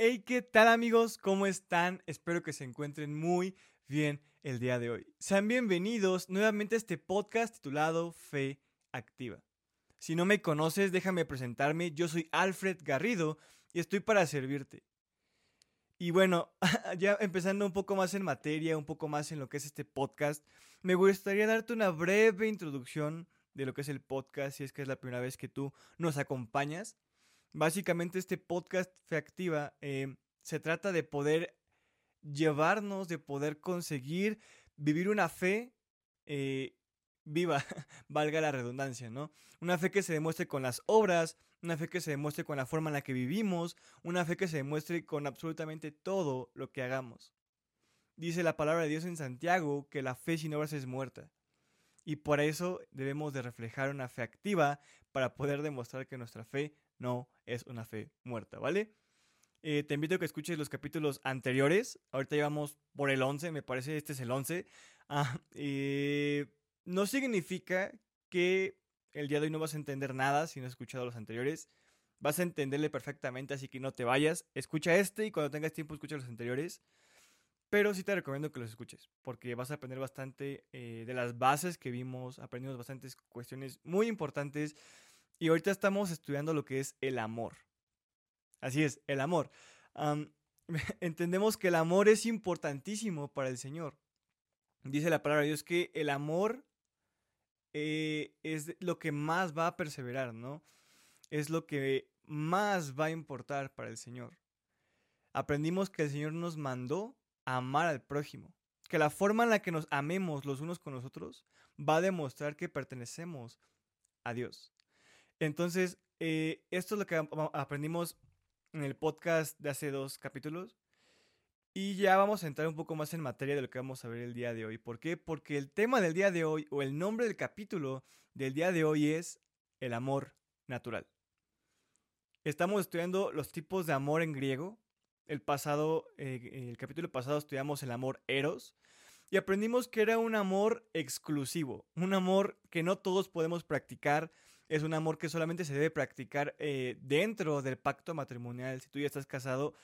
Hey, ¿qué tal amigos? ¿Cómo están? Espero que se encuentren muy bien el día de hoy. Sean bienvenidos nuevamente a este podcast titulado Fe Activa. Si no me conoces, déjame presentarme. Yo soy Alfred Garrido y estoy para servirte. Y bueno, ya empezando un poco más en materia, un poco más en lo que es este podcast, me gustaría darte una breve introducción de lo que es el podcast, si es que es la primera vez que tú nos acompañas. Básicamente este podcast Fe Activa eh, se trata de poder llevarnos, de poder conseguir vivir una fe eh, viva, valga la redundancia, ¿no? Una fe que se demuestre con las obras, una fe que se demuestre con la forma en la que vivimos, una fe que se demuestre con absolutamente todo lo que hagamos. Dice la palabra de Dios en Santiago que la fe sin obras es muerta. Y por eso debemos de reflejar una fe activa para poder demostrar que nuestra fe no es una fe muerta, ¿vale? Eh, te invito a que escuches los capítulos anteriores. Ahorita llevamos por el 11, me parece este es el 11. Ah, eh, no significa que el día de hoy no vas a entender nada si no has escuchado los anteriores. Vas a entenderle perfectamente, así que no te vayas. Escucha este y cuando tengas tiempo escucha los anteriores. Pero sí te recomiendo que los escuches, porque vas a aprender bastante eh, de las bases que vimos, aprendimos bastantes cuestiones muy importantes y ahorita estamos estudiando lo que es el amor. Así es, el amor. entendemos que el amor es importantísimo para el Señor. Dice la palabra de Dios que el amor eh, es lo que más va a perseverar, ¿no? Es lo que más va a importar para el Señor. Aprendimos que el Señor nos mandó a amar al prójimo, que la forma en la que nos amemos los unos con los otros va a demostrar que pertenecemos a Dios. Entonces, eh, esto es lo que aprendimos en el podcast de hace dos capítulos. Y ya vamos a entrar un poco más en materia de lo que vamos a ver el día de hoy. ¿Por qué? Porque el tema del día de hoy, o el nombre del capítulo del día de hoy es el amor natural. Estamos estudiando los tipos de amor en griego. El pasado, eh, el capítulo pasado estudiamos el amor eros. Y aprendimos que era un amor exclusivo, un amor que no todos podemos practicar, es un amor que solamente se debe practicar eh, dentro del pacto matrimonial. Si tú ya estás casado,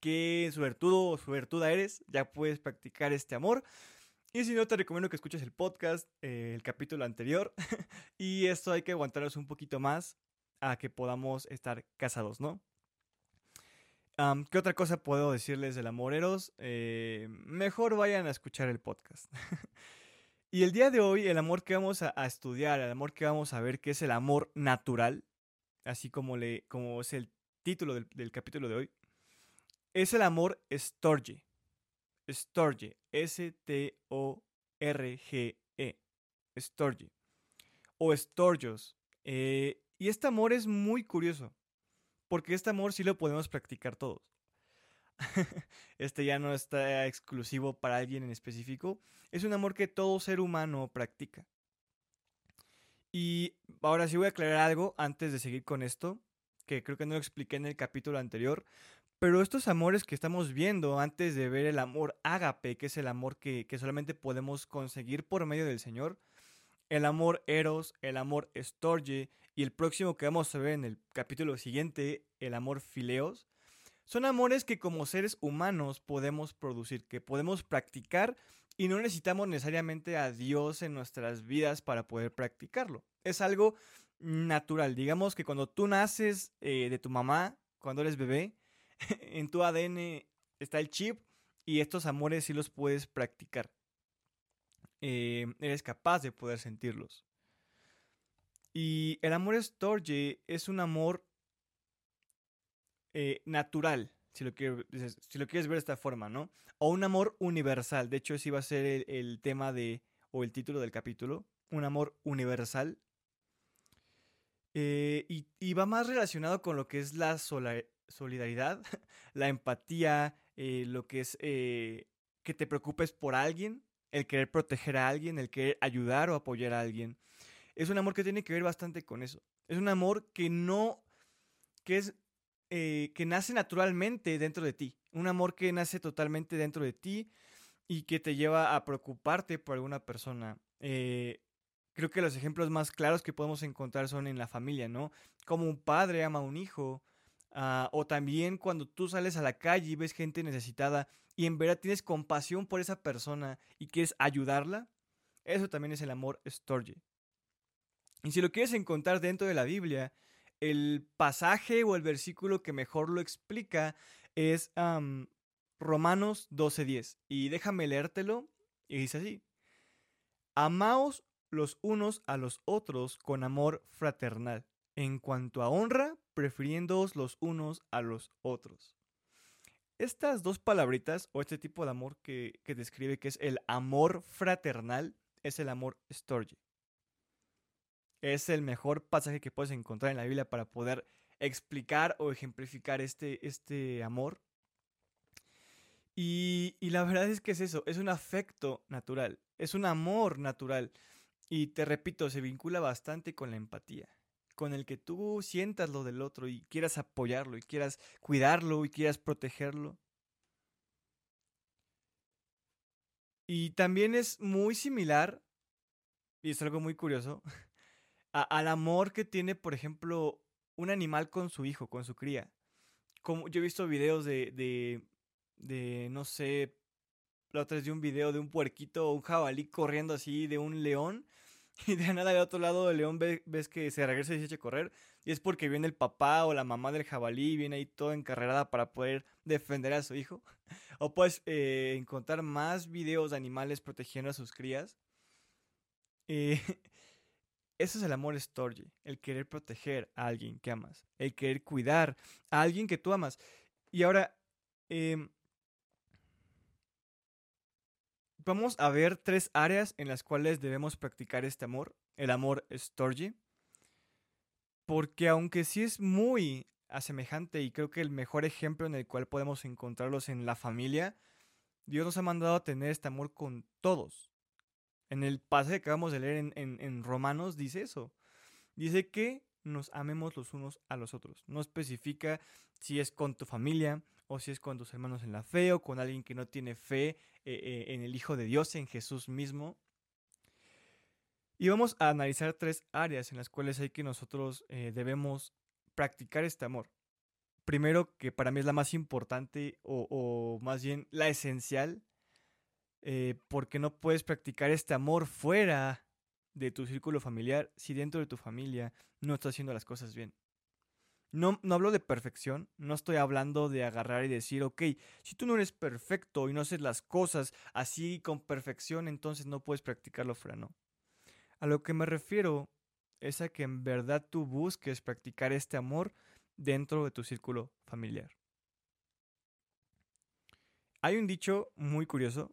qué suertudo o suertuda eres, ya puedes practicar este amor. Y si no, te recomiendo que escuches el podcast, eh, el capítulo anterior. y esto hay que aguantarnos un poquito más a que podamos estar casados, ¿no? ¿Qué otra cosa puedo decirles del amoreros? Eh, mejor vayan a escuchar el podcast. Y el día de hoy, el amor que vamos a, estudiar, el amor que vamos a ver, que es el amor natural, así como, le, como es el título del, capítulo de hoy, es el amor Storge. Storge. S-T-O-R-G-E. Storge. O Storgios. Eh, y este amor es muy curioso. Porque este amor sí lo podemos practicar todos. este ya no está exclusivo para alguien en específico. Es un amor que todo ser humano practica. Y ahora sí voy a aclarar algo antes de seguir con esto, que creo que no lo expliqué en el capítulo anterior. Pero estos amores que estamos viendo antes de ver el amor ágape, que es el amor que, que solamente podemos conseguir por medio del Señor, el amor eros, el amor estorge y el próximo que vamos a ver en el capítulo siguiente, el amor fileos, son amores que como seres humanos podemos producir, que podemos practicar y no necesitamos necesariamente a Dios en nuestras vidas para poder practicarlo. Es algo natural. Digamos que cuando tú naces eh, de tu mamá, cuando eres bebé, en tu ADN está el chip y estos amores sí los puedes practicar. Eh, eres capaz de poder sentirlos. Y el amor Storge es un amor eh, natural, si lo, si lo quieres ver de esta forma, ¿no? O un amor universal. De hecho, ese iba a ser el, tema de, o el título del capítulo, un amor universal. Eh, y, va más relacionado con lo que es la solidaridad, la empatía, eh, lo que es que te preocupes por alguien, el querer proteger a alguien, el querer ayudar o apoyar a alguien. Es un amor que tiene que ver bastante con eso. Es un amor que no, que es eh, que nace naturalmente dentro de ti, un amor que nace totalmente dentro de ti y que te lleva a preocuparte por alguna persona. Eh, creo que los ejemplos más claros que podemos encontrar son en la familia, ¿no? Como un padre ama a un hijo, Ah, o también cuando tú sales a la calle y ves gente necesitada y en verdad tienes compasión por esa persona y quieres ayudarla, eso también es el amor storge. Y si lo quieres encontrar dentro de la Biblia, el pasaje o el versículo que mejor lo explica es Romanos 12:10. Y déjame leértelo. Y dice así. Amaos los unos a los otros con amor fraternal, en cuanto a honra, prefiriéndoos los unos a los otros. Estas dos palabritas, o este tipo de amor que, que describe que es el amor fraternal, es el amor storge. Es el mejor pasaje que puedes encontrar en la Biblia para poder explicar o ejemplificar este, este amor. Y, y, la verdad es que es eso, es un afecto natural, es un amor natural. Y te repito, se vincula bastante con la empatía, con el que tú sientas lo del otro y quieras apoyarlo y quieras cuidarlo y quieras protegerlo. Y también es muy similar, y es algo muy curioso, al amor que tiene, por ejemplo, un animal con su hijo, con su cría. Como yo he visto videos de, de, de no sé, la otra es de un video de un puerquito o un jabalí corriendo así de un león. Y de nada del otro lado del león ves que se regresa y se echa a correr. Y es porque viene el papá o la mamá del jabalí, viene ahí todo encarrerada para poder defender a su hijo. O puedes eh, encontrar más videos de animales protegiendo a sus crías. Eh, Eso es el amor storge, el querer proteger a alguien que amas, el querer cuidar a alguien que tú amas. Y ahora, em, vamos a ver tres áreas en las cuales debemos practicar este amor, el amor storge. Porque aunque sí es muy asemejante y creo que el mejor ejemplo en el cual podemos encontrarlos en la familia, Dios nos ha mandado a tener este amor con todos, en el pasaje que acabamos de leer en, Romanos dice eso. Dice que nos amemos los unos a los otros. No especifica si es con tu familia o si es con tus hermanos en la fe o con alguien que no tiene fe eh, eh, en el Hijo de Dios, en Jesús mismo. Y vamos a analizar tres áreas en las cuales hay que nosotros eh, debemos practicar este amor. Primero, que para mí es la más importante o, o más bien la esencial, eh, porque no puedes practicar este amor fuera de tu círculo familiar si dentro de tu familia no estás haciendo las cosas bien. No, no hablo de perfección, no estoy hablando de agarrar y decir, ok, si tú no eres perfecto y no haces las cosas así con perfección, entonces no puedes practicarlo fuera, no. A lo que me refiero es a que en verdad tú busques practicar este amor dentro de tu círculo familiar. Hay un dicho muy curioso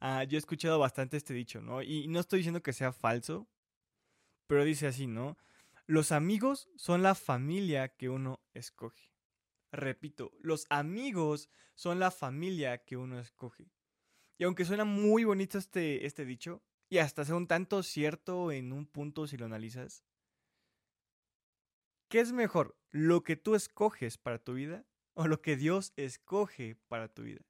Ah, yo he escuchado bastante este dicho, ¿no? Y no estoy diciendo que sea falso, pero dice así, ¿no? Los amigos son la familia que uno escoge. Repito, los amigos son la familia que uno escoge. Y aunque suena muy bonito este, este dicho, y hasta sea un tanto cierto en un punto si lo analizas, ¿qué es mejor? ¿Lo que tú escoges para tu vida o lo que Dios escoge para tu vida?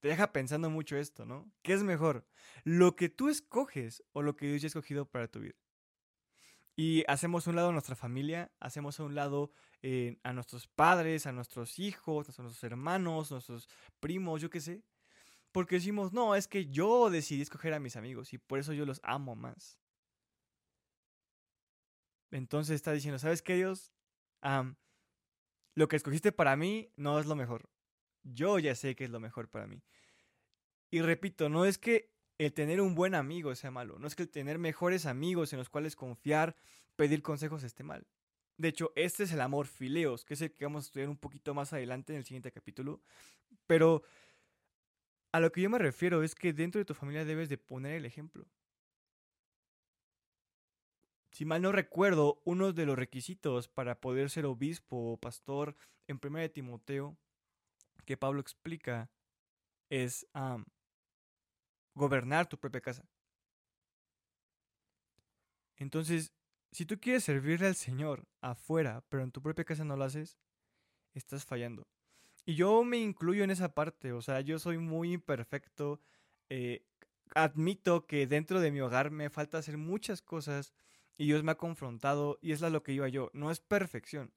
Te deja pensando mucho esto, ¿no? ¿Qué es mejor? ¿Lo que tú escoges o lo que Dios ya ha escogido para tu vida? Y hacemos a un lado nuestra familia, hacemos a un lado eh, a nuestros padres, a nuestros hijos, a nuestros hermanos, a nuestros primos, yo qué sé. Porque decimos, no, es que yo decidí escoger a mis amigos y por eso yo los amo más. Entonces está diciendo, ¿sabes qué, Dios? lo que escogiste para mí no es lo mejor. Yo ya sé que es lo mejor para mí. Y repito, no es que el tener un buen amigo sea malo, no es que el tener mejores amigos en los cuales confiar, pedir consejos esté mal. De hecho, este es el amor fileos, que es el que vamos a estudiar un poquito más adelante en el siguiente capítulo. Pero a lo que yo me refiero es que dentro de tu familia debes de poner el ejemplo. Si mal no recuerdo, uno de los requisitos para poder ser obispo o pastor en 1 Timoteo que Pablo explica es gobernar tu propia casa. Entonces, si tú quieres servirle al Señor afuera, pero en tu propia casa no lo haces, estás fallando. Y yo me incluyo en esa parte, o sea, yo soy muy imperfecto. Eh, admito que dentro de mi hogar me falta hacer muchas cosas y Dios me ha confrontado y es lo que iba yo. No es perfección,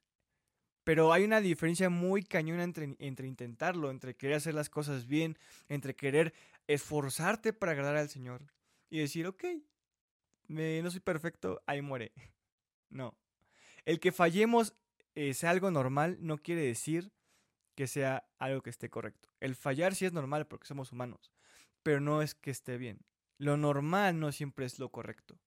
Pero hay una diferencia muy cañona entre, entre, intentarlo, entre querer hacer las cosas bien, entre querer esforzarte para agradar al Señor y decir, ok, no soy perfecto, ahí muere. No. El que fallemos eh, sea algo normal no quiere decir que sea algo que esté correcto. El fallar sí es normal porque somos humanos, pero no es que esté bien. Lo normal no siempre es lo correcto.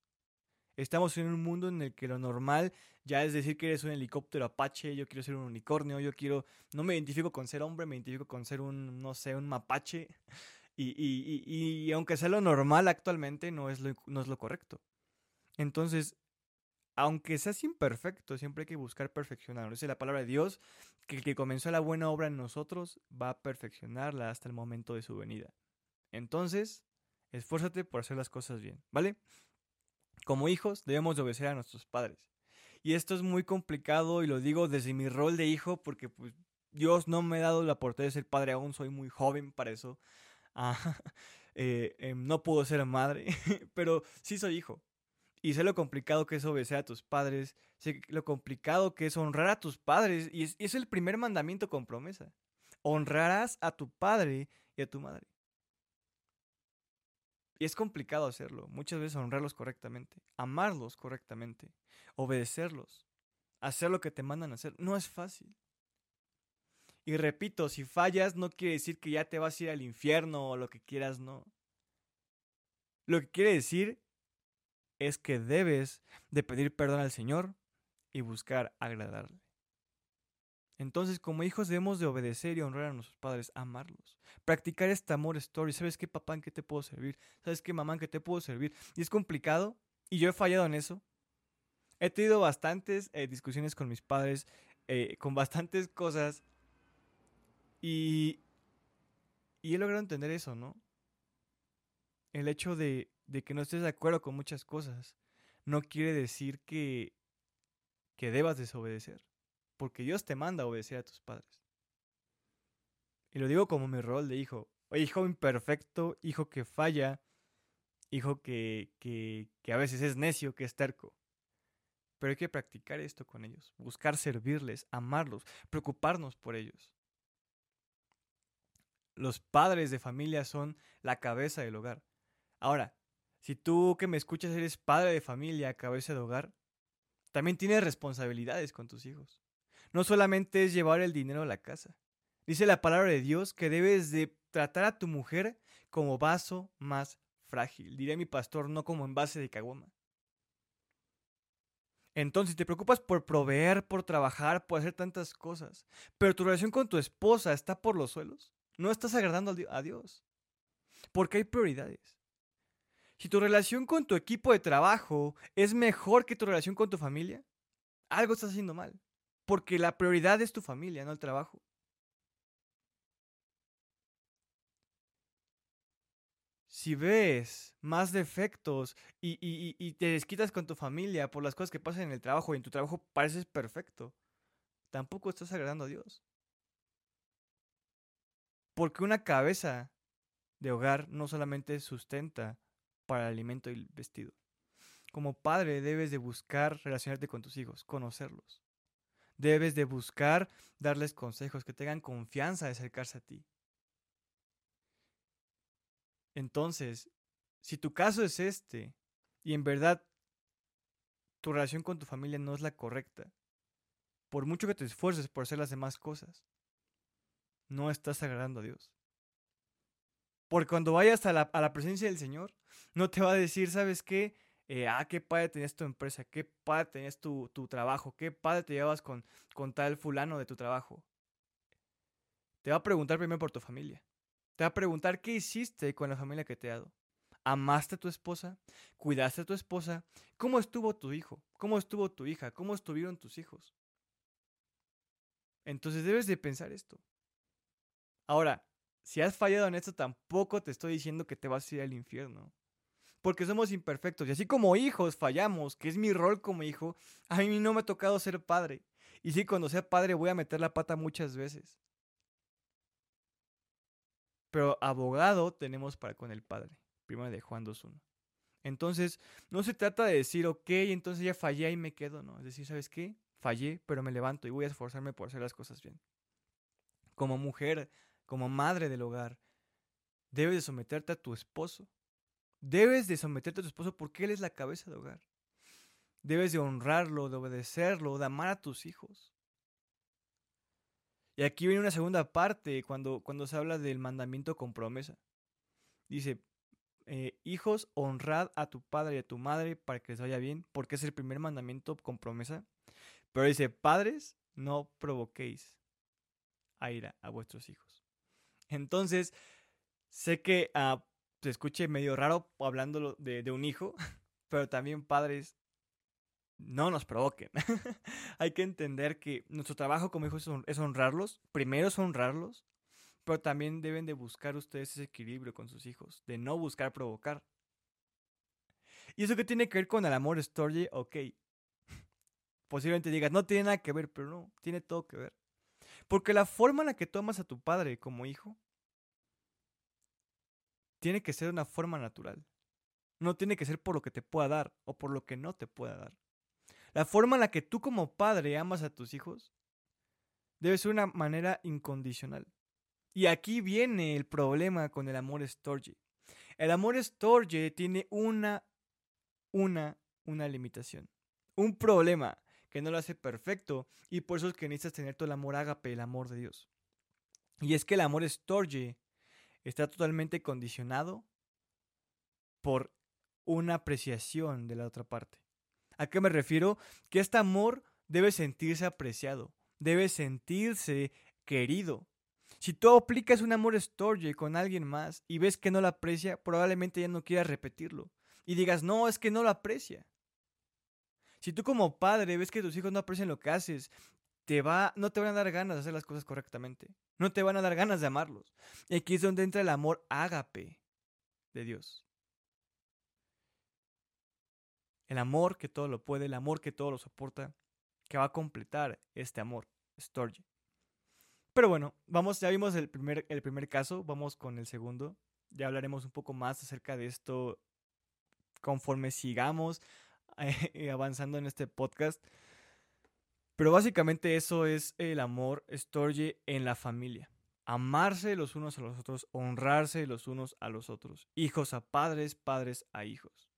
Estamos en un mundo en el que lo normal ya es decir que eres un helicóptero apache, yo quiero ser un unicornio, yo quiero, no me identifico con ser hombre, me identifico con ser un, no sé, un mapache. Y, y, y, y aunque sea lo normal actualmente, no es lo, no es lo correcto. Entonces, aunque seas imperfecto, siempre hay que buscar perfeccionarlo. Dice la palabra de Dios que el que comenzó la buena obra en nosotros va a perfeccionarla hasta el momento de su venida. Entonces, esfuérzate por hacer las cosas bien, ¿vale? Como hijos debemos obedecer a nuestros padres. Y esto es muy complicado y lo digo desde mi rol de hijo porque pues, Dios no me ha dado la oportunidad de ser padre aún, soy muy joven para eso. Ah, eh, em, no puedo ser madre, pero sí soy hijo. Y sé lo complicado que es obedecer a tus padres, sé lo complicado que es honrar a tus padres. Y es, es el primer mandamiento con promesa. Honrarás a tu padre y a tu madre. Y es complicado hacerlo, muchas veces honrarlos correctamente, amarlos correctamente, obedecerlos, hacer lo que te mandan hacer. No es fácil. Y repito, si fallas no quiere decir que ya te vas a ir al infierno o lo que quieras, no. Lo que quiere decir es que debes de pedir perdón al Señor y buscar agradarle. Entonces, como hijos debemos de obedecer y honrar a nuestros padres, amarlos, practicar este amor story. ¿Sabes qué, papá, en qué te puedo servir? ¿Sabes qué, mamá, en qué te puedo servir? Y es complicado y yo he fallado en eso. He tenido bastantes eh, discusiones con mis padres, eh, con bastantes cosas y, he logrado entender eso, ¿no? El hecho de, que no estés de acuerdo con muchas cosas no quiere decir que debas desobedecer, porque Dios te manda obedecer a tus padres. Y lo digo como mi rol de hijo, hijo imperfecto, hijo que falla, hijo que, que, que a veces es necio, que es terco. Pero hay que practicar esto con ellos, buscar servirles, amarlos, preocuparnos por ellos. Los padres de familia son la cabeza del hogar. Ahora, si tú que me escuchas eres padre de familia, cabeza de hogar, también tienes responsabilidades con tus hijos. No solamente es llevar el dinero a la casa. Dice la palabra de Dios que debes de tratar a tu mujer como vaso más frágil. Diré mi pastor, no como envase de caguama. Entonces, si te preocupas por proveer, por trabajar, por hacer tantas cosas, pero tu relación con tu esposa está por los suelos, no estás agradando a Dios. Porque hay prioridades. Si tu relación con tu equipo de trabajo es mejor que tu relación con tu familia, algo estás haciendo mal. Porque la prioridad es tu familia, no el trabajo. Si ves más defectos y, te desquitas con tu familia por las cosas que pasan en el trabajo y en tu trabajo pareces perfecto, tampoco estás agradando a Dios. Porque una cabeza de hogar no solamente sustenta para el alimento y el vestido. Como padre debes de buscar relacionarte con tus hijos, conocerlos. Debes de buscar darles consejos, que tengan confianza de acercarse a ti. Entonces, si tu caso es este y en verdad tu relación con tu familia no es la correcta, por mucho que te esfuerces por hacer las demás cosas, no estás agradando a Dios. Porque cuando vayas a la, presencia del Señor, no te va a decir, ¿sabes qué? Eh, ah, qué padre tenías tu empresa, qué padre tenías tu, trabajo, qué padre te llevas con, con tal fulano de tu trabajo. Te va a preguntar primero por tu familia. Te va a preguntar qué hiciste con la familia que te ha dado. ¿Amaste a tu esposa? ¿Cuidaste a tu esposa? ¿Cómo estuvo tu hijo? ¿Cómo estuvo tu hija? ¿Cómo estuvieron tus hijos? Entonces debes de pensar esto. Ahora, si has fallado en esto, tampoco te estoy diciendo que te vas a ir al infierno. Porque somos imperfectos. Y así como hijos fallamos, que es mi rol como hijo, a mí no me ha tocado ser padre. Y sí, cuando sea padre voy a meter la pata muchas veces. Pero abogado tenemos para con el Padre. Primero de Juan 2.1. Entonces, no se trata de decir, ok, entonces ya fallé y me quedo, no. Es decir, ¿sabes qué? fallé, pero me levanto y voy a esforzarme por hacer las cosas bien. Como mujer, como madre del hogar, debes de someterte a tu esposo. Debes de someterte a tu esposo porque él es la cabeza de hogar. Debes de honrarlo, de obedecerlo, de amar a tus hijos. Y aquí viene una segunda parte cuando, cuando se habla del mandamiento con promesa. Dice, eh, hijos, honrad a tu padre y a tu madre para que les vaya bien, porque es el primer mandamiento con promesa. Pero dice, padres, no provoquéis a ira a vuestros hijos. Entonces, sé que uh, se escuche medio raro hablando de, de un hijo, pero también padres, no nos provoquen. Hay que entender que nuestro trabajo como hijos es honrarlos. Primero es honrarlos, pero también deben de buscar ustedes ese equilibrio con sus hijos, de no buscar provocar. ¿Y eso qué tiene que ver con el amor story? Ok. Posiblemente digas, no tiene nada que ver, pero no, tiene todo que ver. Porque la forma en la que tomas a tu padre como hijo tiene que ser una forma natural. No tiene que ser por lo que te pueda dar o por lo que no te pueda dar. La forma en la que tú como padre amas a tus hijos debe ser una manera incondicional. Y aquí viene el problema con el amor Storge. El amor Storge tiene una, una, una limitación. Un problema que no lo hace perfecto y por eso es que necesitas tener todo el amor ágape, el amor de Dios. Y es que el amor Storge está totalmente condicionado por una apreciación de la otra parte. ¿A qué me refiero? Que este amor debe sentirse apreciado, debe sentirse querido. Si tú aplicas un amor storge con alguien más y ves que no lo aprecia, probablemente ya no quieras repetirlo. Y digas, no, es que no lo aprecia. Si tú como padre ves que tus hijos no aprecian lo que haces, te va, no te van a dar ganas de hacer las cosas correctamente. No te van a dar ganas de amarlos. Y aquí es donde entra el amor ágape de Dios. El amor que todo lo puede, el amor que todo lo soporta, que va a completar este amor, Storge. Pero bueno, vamos, ya vimos el primer, el primer caso, vamos con el segundo. Ya hablaremos un poco más acerca de esto conforme sigamos eh, avanzando en este podcast. Pero básicamente eso es el amor Storge en la familia. Amarse los unos a los otros, honrarse los unos a los otros. Hijos a padres, padres a hijos.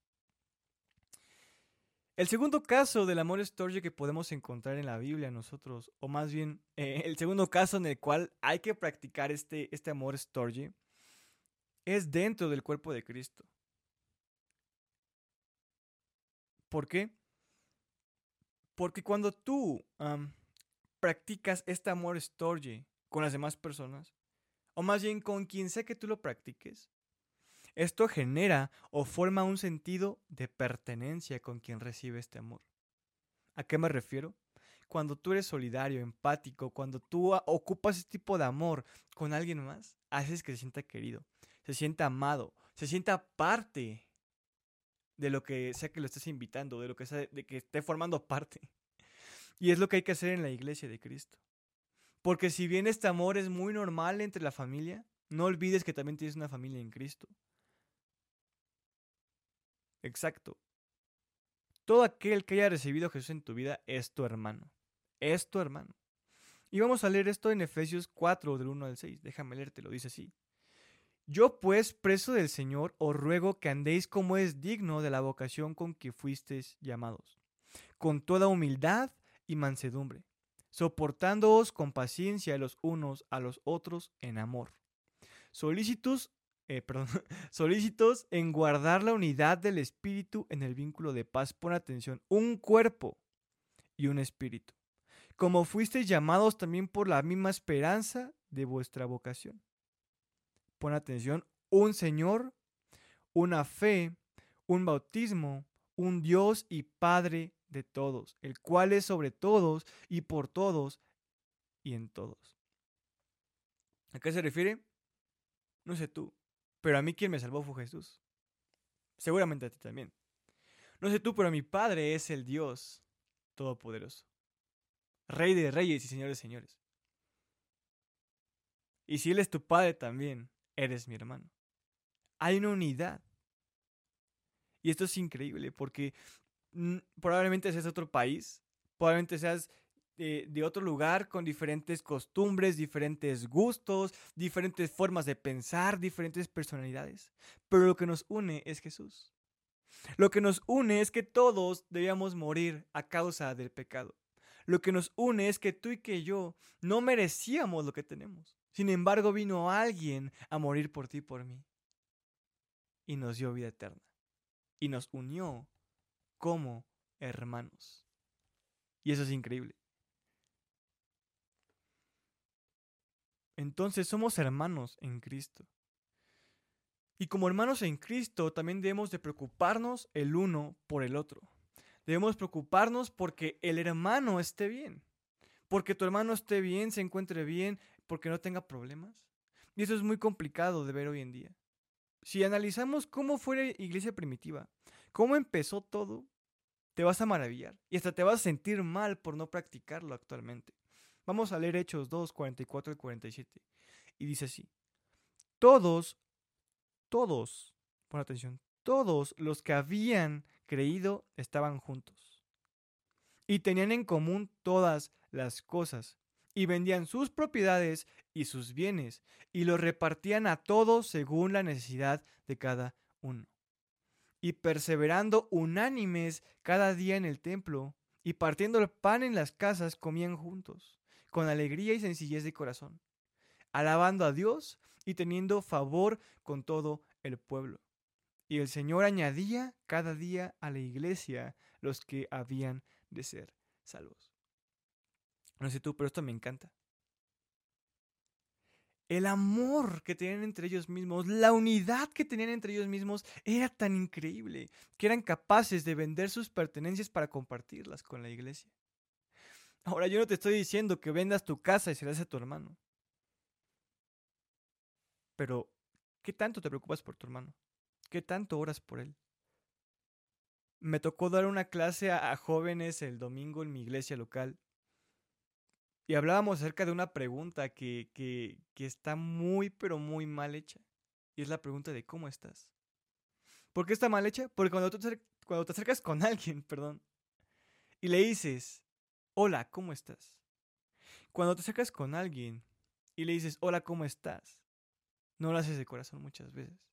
El segundo caso del amor Storge que podemos encontrar en la Biblia nosotros, o más bien eh, el segundo caso en el cual hay que practicar este, este amor Storge, es dentro del cuerpo de Cristo. ¿Por qué? Porque cuando tú practicas este amor Storge con las demás personas, o más bien con quien sea que tú lo practiques, esto genera o forma un sentido de pertenencia con quien recibe este amor. ¿A qué me refiero? Cuando tú eres solidario, empático, cuando tú ocupas este tipo de amor con alguien más, haces que se sienta querido, se sienta amado, se sienta parte de lo que sea que lo estés invitando, de lo que sea, de que esté formando parte. Y es lo que hay que hacer en la iglesia de Cristo. Porque si bien este amor es muy normal entre la familia, no olvides que también tienes una familia en Cristo. Exacto. Todo aquel que haya recibido a Jesús en tu vida es tu hermano. Es tu hermano. Y vamos a leer esto en Efesios 4, del 1 al 6. Déjame leerte, lo dice así. Yo pues, preso del Señor, os ruego que andéis como es digno de la vocación con que fuisteis llamados, con toda humildad y mansedumbre, soportándoos con paciencia los unos a los otros en amor, solícitos eh, en guardar la unidad del espíritu en el vínculo de paz. Pon atención, un cuerpo y un espíritu. Como fuisteis llamados también por la misma esperanza de vuestra vocación. Pon atención, un Señor, una fe, un bautismo, un Dios y Padre de todos, el cual es sobre todos y por todos y en todos. ¿A qué se refiere? No sé tú, pero a mí quien me salvó fue Jesús. Seguramente a ti también. No sé tú, pero mi Padre es el Dios Todopoderoso. Rey de reyes y señores de señores. Y si Él es tu Padre también, eres mi hermano. Hay una unidad. Y esto es increíble porque probablemente seas otro país, probablemente seas de, otro lugar con diferentes costumbres, diferentes gustos, diferentes formas de pensar, diferentes personalidades. Pero lo que nos une es Jesús. Lo que nos une es que todos debíamos morir a causa del pecado. Lo que nos une es que tú y que yo no merecíamos lo que tenemos. Sin embargo, vino alguien a morir por ti y por mí. Y nos dio vida eterna. Y nos unió como hermanos. Y eso es increíble. Entonces somos hermanos en Cristo. Y como hermanos en Cristo también debemos de preocuparnos el uno por el otro. Debemos preocuparnos porque el hermano esté bien. Porque tu hermano esté bien, se encuentre bien, porque no tenga problemas. Y eso es muy complicado de ver hoy en día. Si analizamos cómo fue la iglesia primitiva, cómo empezó todo, te vas a maravillar y hasta te vas a sentir mal por no practicarlo actualmente. Vamos a leer Hechos 2, 44 y 47. Y dice así, todos, todos, pon atención, todos los que habían creído estaban juntos y tenían en común todas las cosas y vendían sus propiedades y sus bienes y los repartían a todos según la necesidad de cada uno y perseverando unánimes cada día en el templo, y partiendo el pan en las casas comían juntos, con alegría y sencillez de corazón, alabando a Dios y teniendo favor con todo el pueblo. Y el Señor añadía cada día a la iglesia los que habían de ser salvos. No sé tú, pero esto me encanta el amor que tenían entre ellos mismos, la unidad que tenían entre ellos mismos era tan increíble que eran capaces de vender sus pertenencias para compartirlas con la iglesia. Ahora yo no te estoy diciendo que vendas tu casa y se la a tu hermano. Pero, ¿qué tanto te preocupas por tu hermano? ¿Qué tanto oras por él? Me tocó dar una clase a, a jóvenes el domingo en mi iglesia local y hablábamos acerca de una pregunta que, que, que, está muy, pero muy mal hecha. Y es la pregunta de cómo estás. ¿Por qué está mal hecha? Porque cuando, tú cuando te acercas con alguien, perdón, y le dices, hola, ¿cómo estás? Cuando te acercas con alguien y le dices, hola, ¿cómo estás? No lo haces de corazón muchas veces.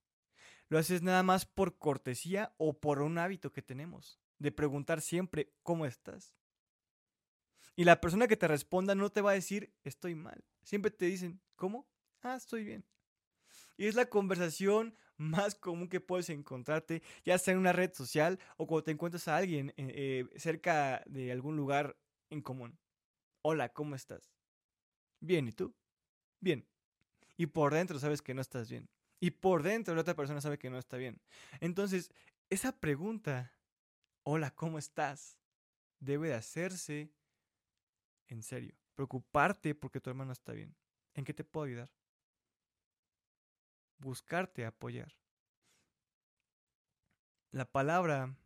Lo haces nada más por cortesía o por un hábito que tenemos, de preguntar siempre, ¿cómo estás? Y la persona que te responda no te va a decir, estoy mal. Siempre te dicen, ¿cómo? Ah, estoy bien. Y es la conversación más común que puedes encontrarte, ya sea en una red social o cuando te encuentras a alguien eh, eh, cerca de algún lugar en común. Hola, ¿cómo estás? Bien, ¿y tú? Bien. Y por dentro sabes que no estás bien. Y por dentro la otra persona sabe que no está bien. Entonces, esa pregunta, hola, ¿cómo estás? Debe de hacerse en serio. Preocuparte porque tu hermano está bien. ¿En qué te puedo ayudar? Buscarte apoyar. La palabra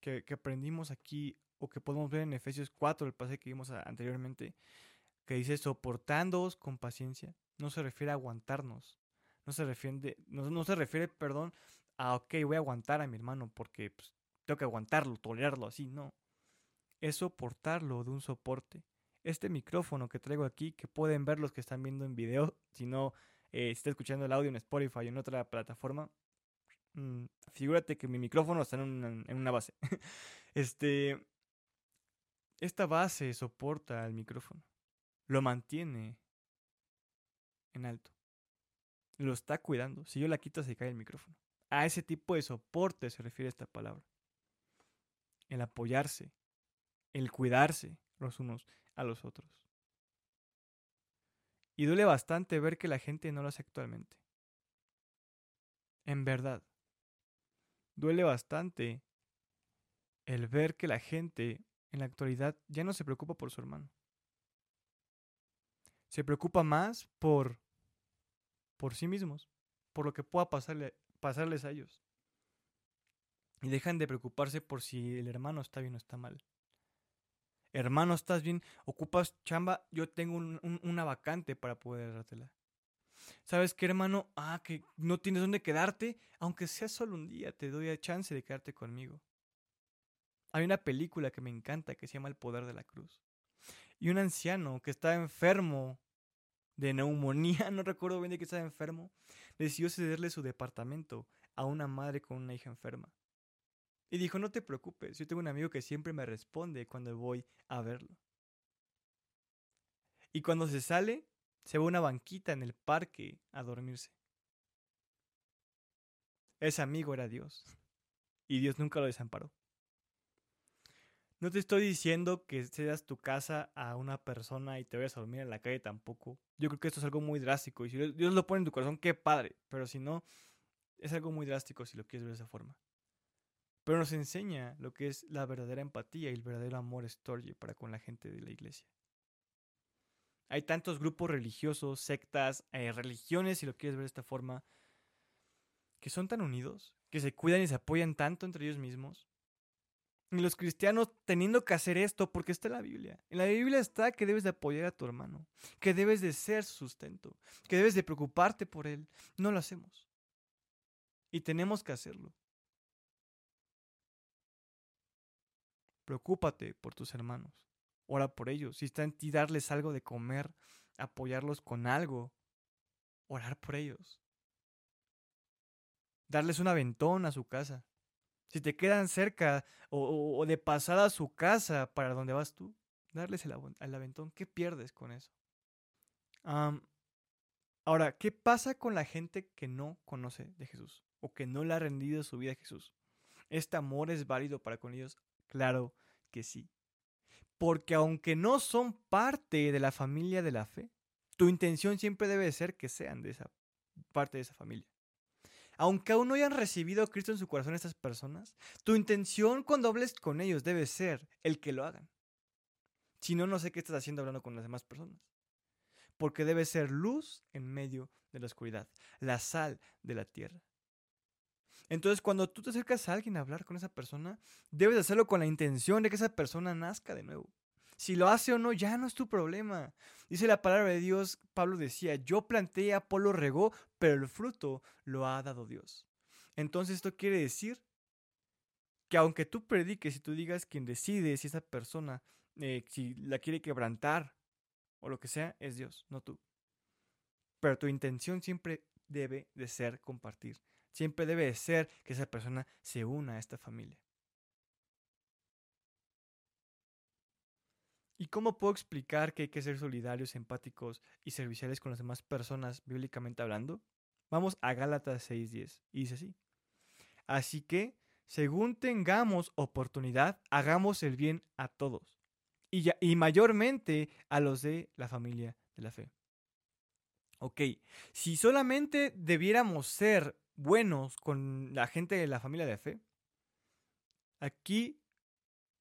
que, aprendimos aquí o que podemos ver en Efesios 4, el pasaje que vimos anteriormente, que dice soportándoos con paciencia, no se refiere a aguantarnos, no se refiere, no, no se refiere, perdón, a, ok, voy a aguantar a mi hermano porque pues, tengo que aguantarlo, tolerarlo así, no es soportarlo de un soporte. Este micrófono que traigo aquí, que pueden ver los que están viendo en video, si no, eh, está escuchando el audio en Spotify o en otra plataforma, mm, figúrate que mi micrófono está en una, en una base. este, esta base soporta al micrófono, lo mantiene en alto, lo está cuidando. Si yo la quito, se cae el micrófono. A ese tipo de soporte se refiere esta palabra. El apoyarse, el cuidarse los unos a los otros. Y duele bastante ver que la gente no lo hace actualmente. En verdad. Duele bastante el ver que la gente en la actualidad ya no se preocupa por su hermano. Se preocupa más por por sí mismos, por lo que pueda pasarle, pasarles a ellos. Y dejan de preocuparse por si el hermano está bien o está mal hermano, ¿estás bien? ¿Ocupas chamba? Yo tengo una vacante para poder dártela. ¿Sabes qué, hermano? Ah, que no tienes dónde quedarte, aunque sea solo un día, te doy la chance de quedarte conmigo. Hay una película que me encanta que se llama El Poder de la Cruz. Y un anciano que estaba enfermo de neumonía, no recuerdo bien de que estaba enfermo, decidió cederle su departamento a una madre con una hija enferma. Y dijo, no te preocupes, yo tengo un amigo que siempre me responde cuando voy a verlo. Y cuando se sale, se va a una banquita en el parque a dormirse. Ese amigo era Dios. Y Dios nunca lo desamparó. No te estoy diciendo que cedas tu casa a una persona y te vayas a dormir en la calle tampoco. Yo creo que esto es algo muy drástico. Y si Dios lo pone en tu corazón, qué padre. Pero si no, es algo muy drástico si lo quieres ver de esa forma. Pero nos enseña lo que es la verdadera empatía y el verdadero amor estorje para con la gente de la iglesia. Hay tantos grupos religiosos, sectas, eh, religiones, si lo quieres ver de esta forma, que son tan unidos, que se cuidan y se apoyan tanto entre ellos mismos, y los cristianos teniendo que hacer esto porque está en la Biblia. En la Biblia está que debes de apoyar a tu hermano, que debes de ser su sustento, que debes de preocuparte por él. No lo hacemos. Y tenemos que hacerlo. Preocúpate por tus hermanos. Ora por ellos. Si está en ti darles algo de comer, apoyarlos con algo, orar por ellos. Darles un aventón a su casa si te quedan cerca o, de pasada a su casa para donde vas tú, darles el, aventón. ¿Qué pierdes con eso? ahora, ¿qué pasa con la gente que no conoce de Jesús o que no le ha rendido su vida a Jesús? ¿Este amor es válido para con ellos? Claro que sí. Porque aunque no son parte de la familia de la fe, tu intención siempre debe ser que sean de esa parte de esa familia aunque aún no hayan recibido a Cristo en su corazón estas personas, tu intención cuando hables con ellos debe ser el que lo hagan. Si no, no sé qué estás haciendo hablando con las demás personas. Porque debe ser luz en medio de la oscuridad, la sal de la tierra. Entonces, cuando tú te acercas a alguien a hablar con esa persona, debes hacerlo con la intención de que esa persona nazca de nuevo. Si lo hace o no, ya no es tu problema. Dice la palabra de Dios, Pablo decía, yo planté, Apolo regó, pero el fruto lo ha dado Dios. Entonces esto quiere decir que aunque tú prediques y tú digas quien decide si esa persona, eh, si la quiere quebrantar o lo que sea, es Dios, no tú. Pero tu intención siempre debe de ser compartir. Siempre debe de ser que esa persona se una a esta familia. ¿Y cómo puedo explicar que hay que ser solidarios, empáticos y serviciales con las demás personas, bíblicamente hablando? Vamos a Gálatas 6:10 y dice así. Así que, según tengamos oportunidad, hagamos el bien a todos y, y mayormente a los de la familia de la fe. Ok, si solamente debiéramos ser buenos con la gente de la familia de fe, aquí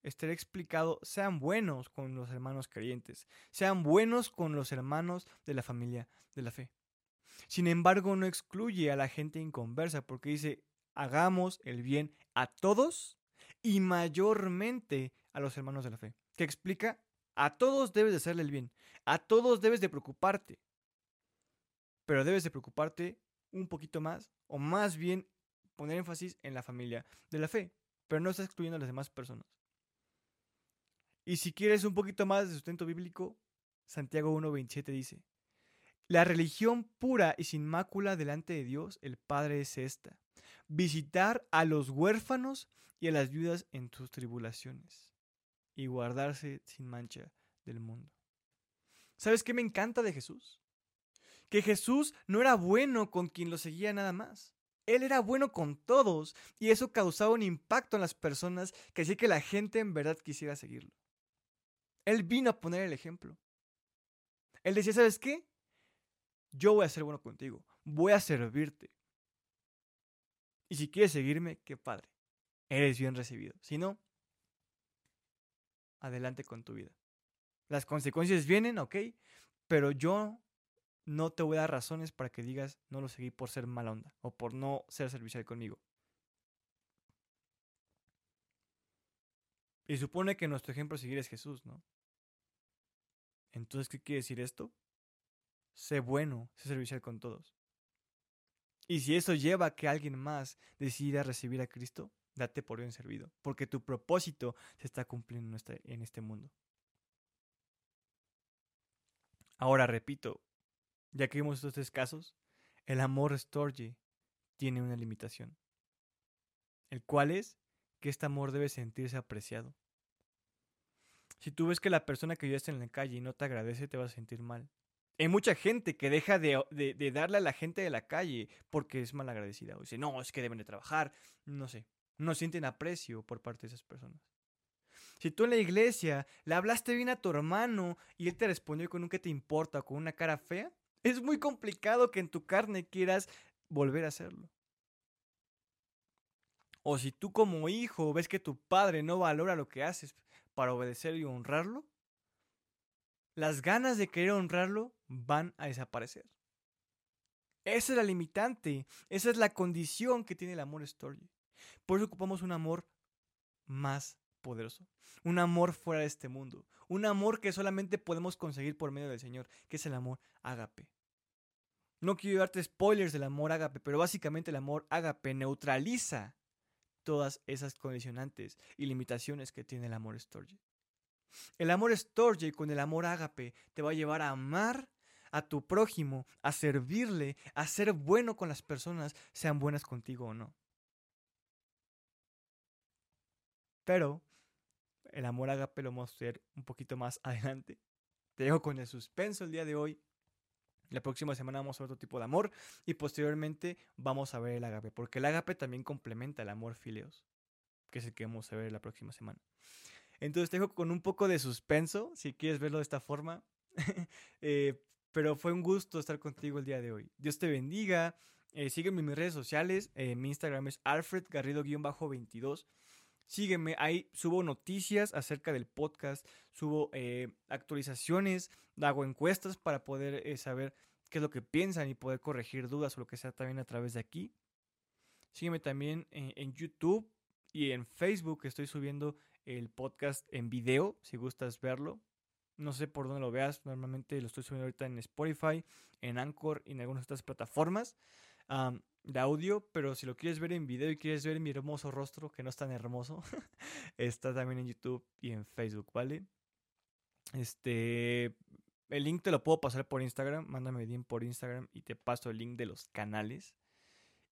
estará explicado, sean buenos con los hermanos creyentes, sean buenos con los hermanos de la familia de la fe. Sin embargo, no excluye a la gente inconversa porque dice, hagamos el bien a todos y mayormente a los hermanos de la fe. Que explica, a todos debes de hacerle el bien, a todos debes de preocuparte, pero debes de preocuparte un poquito más, o más bien poner énfasis en la familia de la fe, pero no estás excluyendo a las demás personas. Y si quieres un poquito más de sustento bíblico, Santiago 1.27 dice, La religión pura y sin mácula delante de Dios, el Padre, es esta, visitar a los huérfanos y a las viudas en sus tribulaciones, y guardarse sin mancha del mundo. ¿Sabes qué me encanta de Jesús? Que Jesús no era bueno con quien lo seguía nada más. Él era bueno con todos y eso causaba un impacto en las personas que hacía que la gente en verdad quisiera seguirlo. Él vino a poner el ejemplo. Él decía, ¿sabes qué? Yo voy a ser bueno contigo, voy a servirte. Y si quieres seguirme, qué padre. Eres bien recibido. Si no, adelante con tu vida. Las consecuencias vienen, ok, pero yo no te voy a dar razones para que digas no lo seguí por ser mala onda o por no ser servicial conmigo. Y supone que nuestro ejemplo a seguir es Jesús, ¿no? Entonces, ¿qué quiere decir esto? Sé bueno, sé servicial con todos. Y si eso lleva a que alguien más decida recibir a Cristo, date por bien servido, porque tu propósito se está cumpliendo en este, este mundo. Ahora repito, ya que vimos estos tres casos, el amor Storge tiene una limitación, el cual es que este amor debe sentirse apreciado. Si tú ves que la persona que vives en la calle y no te agradece, te vas a sentir mal. Hay mucha gente que deja de, darle a la gente de la calle porque es mal agradecida. O dice, no, es que deben de trabajar. No sé. No sienten aprecio por parte de esas personas. Si tú en la iglesia le hablaste bien a tu hermano y él te respondió con un que te importa o con una cara fea, es muy complicado que en tu carne quieras volver a hacerlo. O si tú como hijo ves que tu padre no valora lo que haces para obedecer y honrarlo, las ganas de querer honrarlo van a desaparecer. Esa es la limitante, esa es la condición que tiene el amor Story. Por eso ocupamos un amor más poderoso, un amor fuera de este mundo, un amor que solamente podemos conseguir por medio del Señor, que es el amor ágape. No quiero darte spoilers del amor ágape, pero básicamente el amor ágape neutraliza todas esas condicionantes y limitaciones que tiene el amor Storge. El amor Storge con el amor ágape te va a llevar a amar a tu prójimo, a servirle, a ser bueno con las personas, sean buenas contigo o no. Pero el amor ágape lo vamos a ver un poquito más adelante. Te dejo con el suspenso el día de hoy. La próxima semana vamos a ver otro tipo de amor y posteriormente vamos a ver el agape, porque el agape también complementa el amor fileos, que es el que vamos a ver la próxima semana. Entonces te dejo con un poco de suspenso, si quieres verlo de esta forma. Eh, pero fue un gusto estar contigo el día de hoy. Dios te bendiga. Eh, sígueme en mis redes sociales. Eh, mi Instagram es Alfred Garrido-22. Sígueme, ahí subo noticias acerca del podcast, subo eh, actualizaciones, hago encuestas para poder eh, saber qué es lo que piensan y poder corregir dudas o lo que sea también a través de aquí. Sígueme también en, YouTube y en Facebook, estoy subiendo el podcast en video, si gustas verlo. No sé por dónde lo veas, normalmente lo estoy subiendo ahorita en Spotify, en Anchor y en algunas otras plataformas de audio, pero si lo quieres ver en video y quieres ver mi hermoso rostro, que no es tan hermoso, está también en YouTube y en Facebook, ¿vale? Este, el link te lo puedo pasar por Instagram, mándame bien por Instagram y te paso el link de los canales.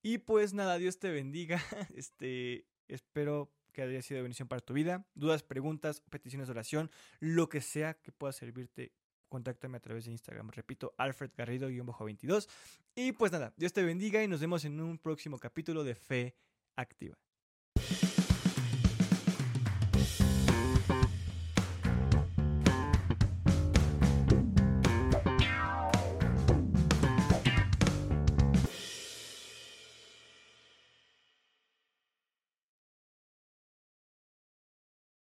Y pues nada, Dios te bendiga. Este, espero que haya sido de bendición para tu vida. Dudas, preguntas, peticiones de oración, lo que sea que pueda servirte contáctame a través de Instagram. Repito, Alfred Garrido-22. Y pues nada, Dios te bendiga y nos vemos en un próximo capítulo de Fe Activa.